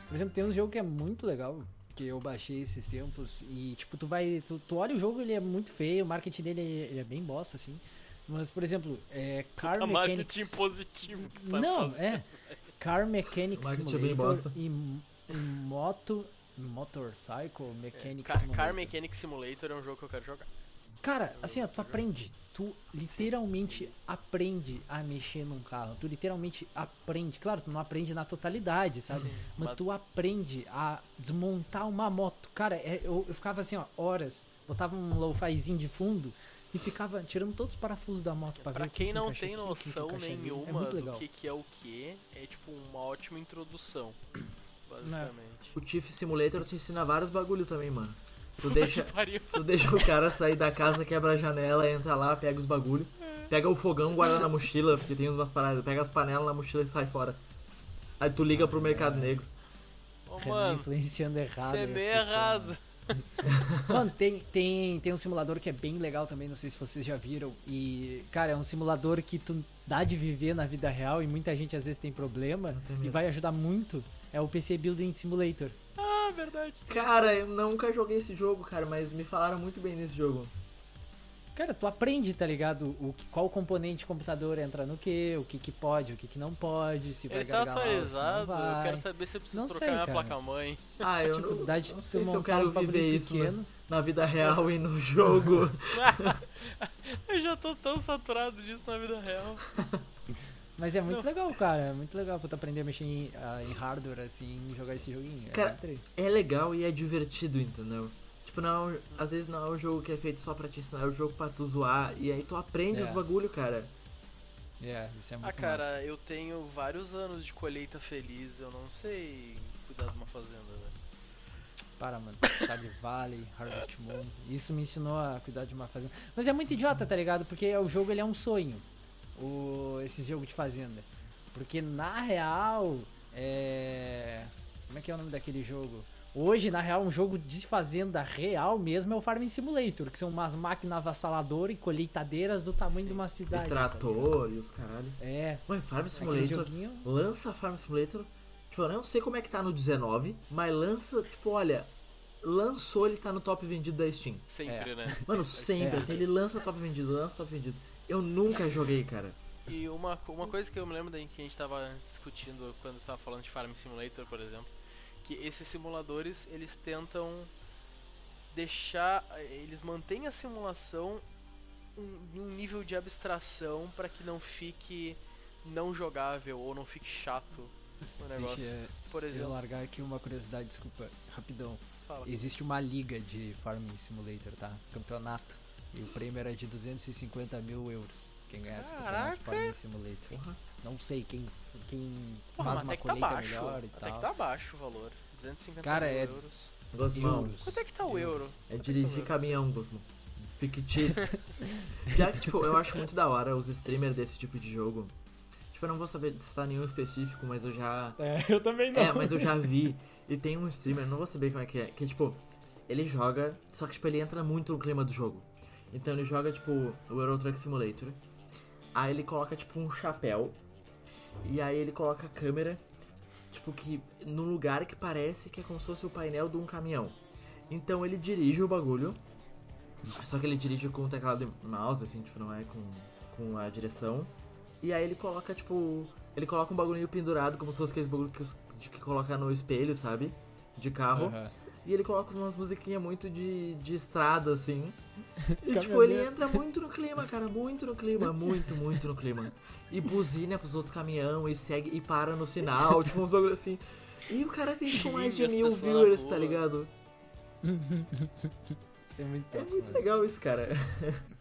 Por exemplo, tem um jogo que é muito legal. Que eu baixei esses tempos. E, tipo, tu vai. Tu, tu olha o jogo, ele é muito feio, o marketing dele ele é bem bosta, assim. Mas, por exemplo, é Car A marketing Mechanics. positivo que tá Não, fazendo. é. Car Mechanic Marketing é bem Simulator bosta. e, e Moto. Motorcycle Mechanic Car, Simulator. Car Mechanic Simulator é um jogo que eu quero jogar. Cara, assim, ó, tu aprende. Tu literalmente aprende a mexer num carro. Tu literalmente aprende. Claro, tu não aprende na totalidade, sabe? Sim, Mas mas- tu aprende a desmontar uma moto. Cara, é- eu, eu ficava assim, ó, horas. Botava um lo-fizinho de fundo e ficava tirando todos os parafusos da moto pra, Pra ver que quem que não tem aqui, que que noção ali. nenhuma é do que, que é o que, é tipo uma ótima introdução. Basicamente. O Tiff Simulator te ensina vários bagulho também, mano. Tu deixa, tu deixa o cara sair da casa, quebra a janela, entra lá, pega os bagulho. Pega o fogão, guarda na mochila, porque tem umas paradas. Pega as panelas na mochila e sai fora. Aí tu liga pro mercado negro. Ô, Renan mano, influenciando errado. você é meio pessoas, errado. né? Mano, tem, tem, tem um simulador que é bem legal também, não sei se vocês já viram. E, cara, é um simulador que tu dá de viver na vida real e muita gente às vezes tem problema e medo. vai ajudar muito. É o PC Building Simulator. Ah, verdade. Cara, eu nunca joguei esse jogo, cara, mas me falaram muito bem desse jogo. Cara, tu aprende, tá ligado? O que, qual componente de computador entra no que, o que, que pode, o que, que não pode, se vai Ele tá atualizado, eu vai. quero saber se eu preciso Não trocar sei, minha placa-mãe. Ah, eu Tipo, não, dá de não sei se eu quero viver isso pequeno. na vida real e no jogo. eu já tô tão saturado disso na vida real. Mas é muito Não. legal, cara. É muito legal pra tu aprender a mexer em, ah, em hardware, assim, e jogar esse joguinho. É Cara, tri. É legal e é divertido, entendeu? Tipo, não, é às vezes não é um jogo que é feito só pra te ensinar, é um jogo pra tu zoar. E aí tu aprende É. os bagulho, cara. É, isso é muito Ah, cara, massa. eu tenho vários anos de colheita feliz, eu não sei cuidar de uma fazenda, velho. Para, mano. Stardew Valley, Harvest Moon. Isso me ensinou a cuidar de uma fazenda. Mas é muito idiota, tá ligado? Porque o jogo ele é um sonho. O, esse jogo de fazenda. Porque na real. É. Como é que é o nome daquele jogo? Hoje, na real, um jogo de fazenda real mesmo é o Farming Simulator, que são umas máquinas avassaladoras e colheitadeiras do tamanho de uma cidade. E tá trator e os caralho. é. Mano, Farm Simulator. joguinho. Lança Farm Simulator. Tipo, eu não sei como é que tá no 19, mas lança, tipo, olha. Lançou, ele tá no top vendido da Steam. Sempre, É. né? Mano, sempre, É. assim, ele lança top vendido, lança top vendido. Eu nunca joguei, cara. E uma, uma coisa que eu me lembro da que a gente tava discutindo quando estava falando de Farm Simulator, por exemplo, que esses simuladores, eles tentam deixar, eles mantêm a simulação um- em um nível de abstração para que não fique não jogável ou não fique chato o negócio. Deixa por eu exemplo, largar aqui uma curiosidade, desculpa, rapidão. fala. Existe uma liga de Farming Simulator, tá? Campeonato. E o prêmio era de 250 mil euros. Quem ganhasse o campeonato Caraca! de Farming Simulator. Porra. Não sei quem, quem Porra, faz uma até tá colheita baixo. melhor e Até tal. que tá baixo o valor. 250 Cara, mil é- euros. Gosmão. Euros. Quanto é que tá o euro? É Quanto é dirigir tá euro? caminhão, Gosmo. Fictício. Já que, tipo, eu acho muito da hora os streamers desse tipo de jogo. Tipo, eu não vou saber citar nenhum específico, mas eu já. É, eu também É, mas eu já vi. E tem um streamer, não vou saber como é que é. Que, tipo, ele joga, só que, tipo, ele entra muito no clima do jogo. Então ele joga, tipo, o Euro Truck Simulator. Aí ele coloca, tipo, um chapéu. E aí ele coloca a câmera, tipo, que no lugar que parece que é como se fosse o painel de um caminhão. Então ele dirige o bagulho. Só que ele dirige com o teclado de mouse, assim, tipo, não é com, com a direção. E aí ele coloca, tipo. Ele coloca um bagulhinho pendurado, como se fosse aqueles bagulho que, os- de que coloca no espelho, sabe? De carro. Aham. E ele coloca umas musiquinhas muito de, de estrada, assim. E tipo, ele entra muito no clima, cara. Muito no clima. Muito, muito no clima. E buzina pros outros caminhão e segue e para no sinal. tipo, uns bagulho assim. E o cara tem tipo mais de mil viewers, tá ligado? Isso é muito É top, muito mano. legal isso, cara.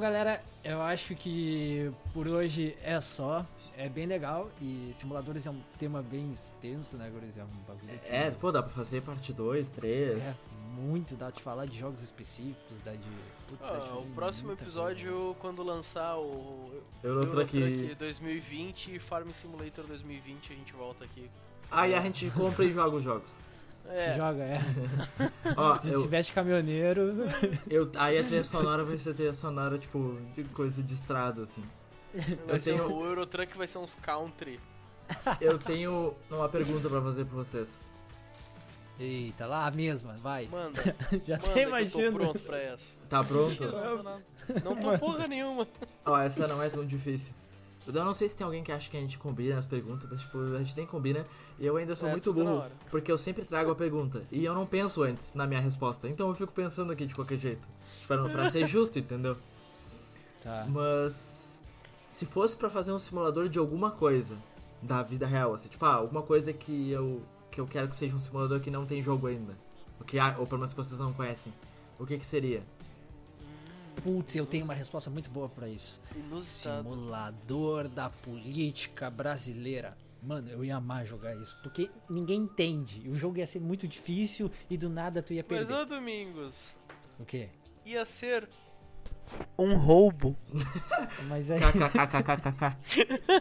galera, eu acho que por hoje é só. É bem legal e simuladores é um tema bem extenso, né, Guris? É um bagulho que É, pô, dá pra fazer parte 2, 3. é muito, dá de falar de jogos específicos, dá de. Putz, dá de Ah, fazer o próximo muita episódio, coisa, né? quando lançar o Eurotruck. Eurotruck 2020 e Farm Simulator 2020, a gente volta aqui. Aí a gente compra e joga os jogos. É, Joga, é. Ó, eu, se veste caminhoneiro. eu, aí a trilha sonora vai ser trilha sonora, tipo, de coisa de estrada, assim. vai eu ser, tenho- o Eurotruck vai ser uns country. Eu tenho uma pergunta pra fazer pra vocês. Eita, lá a mesma, vai. Manda, Já manda até eu imagino. tô pronto pra essa. Tá pronto? Não, não, não tô porra nenhuma. Ó, essa não é tão difícil. Eu não sei se tem alguém que acha que a gente combina as perguntas, mas tipo, a gente tem que combina. E eu ainda sou É, muito burro, porque eu sempre trago a pergunta. E eu não penso antes na minha resposta. Então eu fico pensando aqui de qualquer jeito. Pra, não- pra ser justo, entendeu? Tá. Mas se fosse pra fazer um simulador de alguma coisa da vida real, assim, tipo, ah, alguma coisa que eu que eu quero que seja um simulador que não tem jogo ainda, o que há- ou pelo menos que vocês não conhecem, o que que seria? Putz, eu tenho uma resposta muito boa pra isso. Inusitado. Simulador da política brasileira. Mano, eu ia amar jogar isso, porque ninguém entende. O jogo ia ser muito difícil e do nada tu ia Mas, perder. ô Domingos, O quê? ia ser um roubo. Mas é. KKKKKK.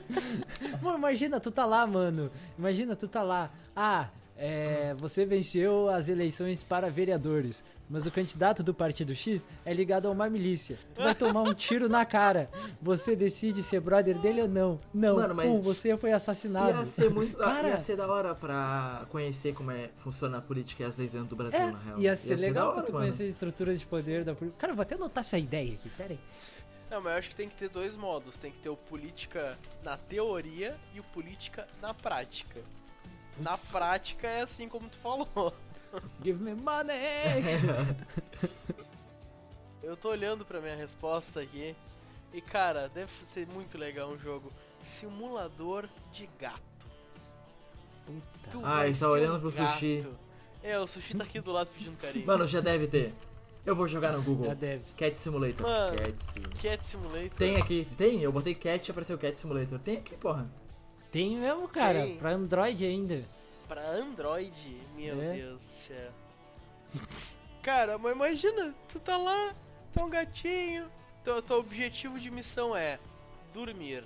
Mano, imagina, tu tá lá, mano. Imagina, tu tá lá. Ah, é, você venceu as eleições para vereadores, mas o candidato do partido X é ligado a uma milícia. Tu vai tomar um tiro na cara. Você decide ser brother dele ou não. Não, Mano, mas- pum, você foi assassinado. Ia ser muito da, Cara. ia ser da hora pra conhecer como é funciona a política e as leis dentro do Brasil, É, na real. ia ser legal da pra hora, tu mano. conhecer as estruturas de poder da política. Cara, eu vou até anotar essa ideia aqui, pera aí. Não, mas eu acho que tem que ter dois modos. Tem que ter o política na teoria e o política na prática. Na prática é assim como tu falou. Give me money! Eu tô olhando pra minha resposta aqui. E cara, deve ser muito legal um jogo. Simulador de gato. Puta. Tu Ah, ele tá olhando um pro gato. sushi. É, o sushi tá aqui do lado pedindo carinho. Mano, já deve ter. Eu vou jogar no Google. Já deve. Cat Simulator. Mano. Cat Sim. Cat Simulator. Tem aqui, tem? Eu botei Cat e apareceu Cat Simulator. Tem aqui, porra. Tem mesmo, cara. Tem. Pra Android ainda. Pra Android, meu É. Deus do céu. Cara, mas imagina, tu tá lá, tá um gatinho, teu, teu objetivo de missão é dormir.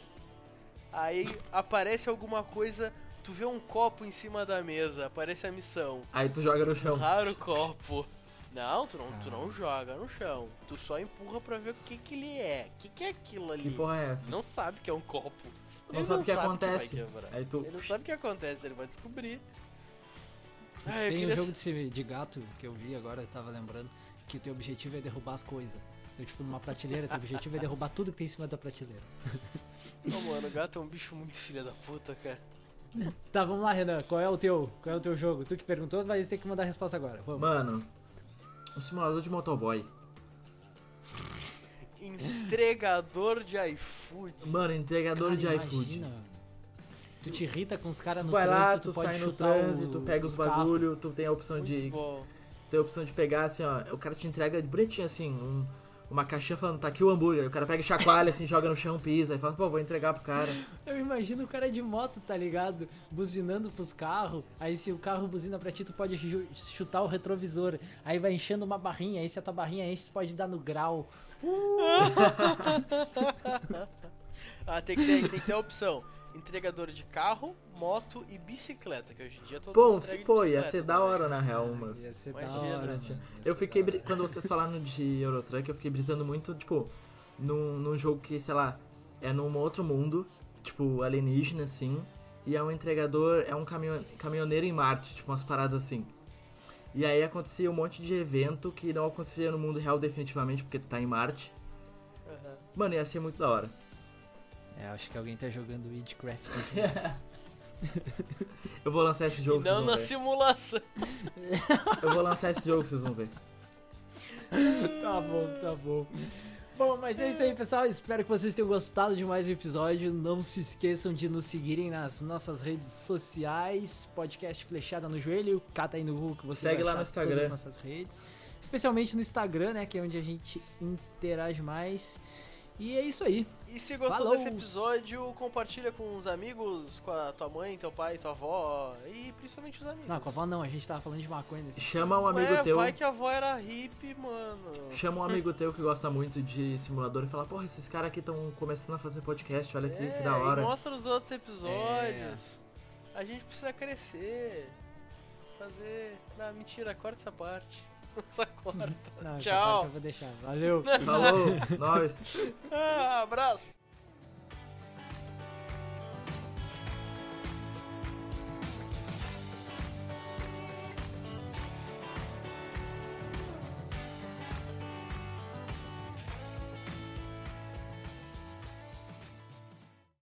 Aí aparece alguma coisa, tu vê um copo em cima da mesa, aparece a missão. Aí tu joga no chão. Empurrar o copo. Não, tu não, tu não joga no chão. Tu só empurra pra ver o que que ele é. O que que é aquilo ali? Que porra é essa? Não sabe que é um copo. Não Ele sabe o que vai acontece. quebrar. Aí tu. Ele não sabe o que acontece, ele vai descobrir. Ah, Tem queria um jogo de, de gato que eu vi agora, eu tava lembrando, que o teu objetivo é derrubar as coisas. Eu, tipo, numa prateleira, teu objetivo é derrubar tudo que tem em cima da prateleira. Ô, mano, o gato é um bicho muito filha da puta, cara. Tá, vamos lá, Renan. Qual é o teu? Qual é o teu jogo? Tu que perguntou, vai ter que mandar a resposta agora. Vamos. Mano, um simulador de motoboy. Entregador de iFood. Mano, entregador Cara, de iFood. imagina. Tu te irrita com os caras Tu no vai lá, trânsito, tu pode sai no trânsito, o- pega os carros. bagulho, tu tem a opção Muito de. bom. Tem a opção de pegar assim, ó. O cara te entrega bonitinho assim, um- uma caixinha falando, tá aqui o hambúrguer. O cara pega e chacoalha assim, joga no chão, pisa, e fala, pô, vou entregar pro cara. Eu imagino o cara de moto, tá ligado? Buzinando pros carros. Aí se o carro buzina pra ti, tu pode chutar o retrovisor. Aí vai enchendo uma barrinha. Aí se a tua barrinha enche, tu pode dar no grau. Ah, tem que, ter, tem que ter a opção. Entregador de carro, moto e bicicleta, que hoje em dia todo Pô, mundo se, pô, ia ser né? da hora na real, mano. Ia ser da hora. mano. Ia Eu ser fiquei. hora. Quando vocês falaram de Eurotruck, eu fiquei brisando muito, tipo, num, num jogo que, sei lá, é num outro mundo, tipo, alienígena, assim. E é um entregador, é um caminhon, caminhoneiro em Marte, tipo, umas paradas assim. E aí acontecia um monte de evento que não acontecia no mundo real definitivamente, porque tá em Marte. Aham. Mano, ia ser muito da hora. É, acho que alguém tá jogando Witchcraft. Eu vou lançar esse jogo, vocês Não vão na ver. simulação. Eu vou lançar esse jogo, vocês vão ver. tá bom, tá bom. Bom, mas é isso aí, pessoal. Espero que vocês tenham gostado de mais um episódio. Não se esqueçam de nos seguirem nas nossas redes sociais. Podcast Flechada no Joelho. Cata aí no Google que você Segue lá no Instagram. todas as nossas redes. Especialmente no Instagram, né? Que é onde a gente interage mais. E é isso aí. E se gostou Falou. desse episódio, compartilha com os amigos, com a tua mãe, teu pai, tua avó e principalmente os amigos. Não, com a avó não, a gente tava falando de maconha nesse Chama um amigo Ué, teu. vai que a avó era hippie, mano. Chama um amigo teu que gosta muito de simulador e fala, porra, esses caras aqui estão começando a fazer podcast, olha aqui, É, que da hora. E mostra os outros episódios. A gente precisa crescer. Fazer. Não, mentira, corta essa parte. Só corta. Não, essa Tchau. eu vou deixar. Valeu. Falou, nós. Ah, abraço.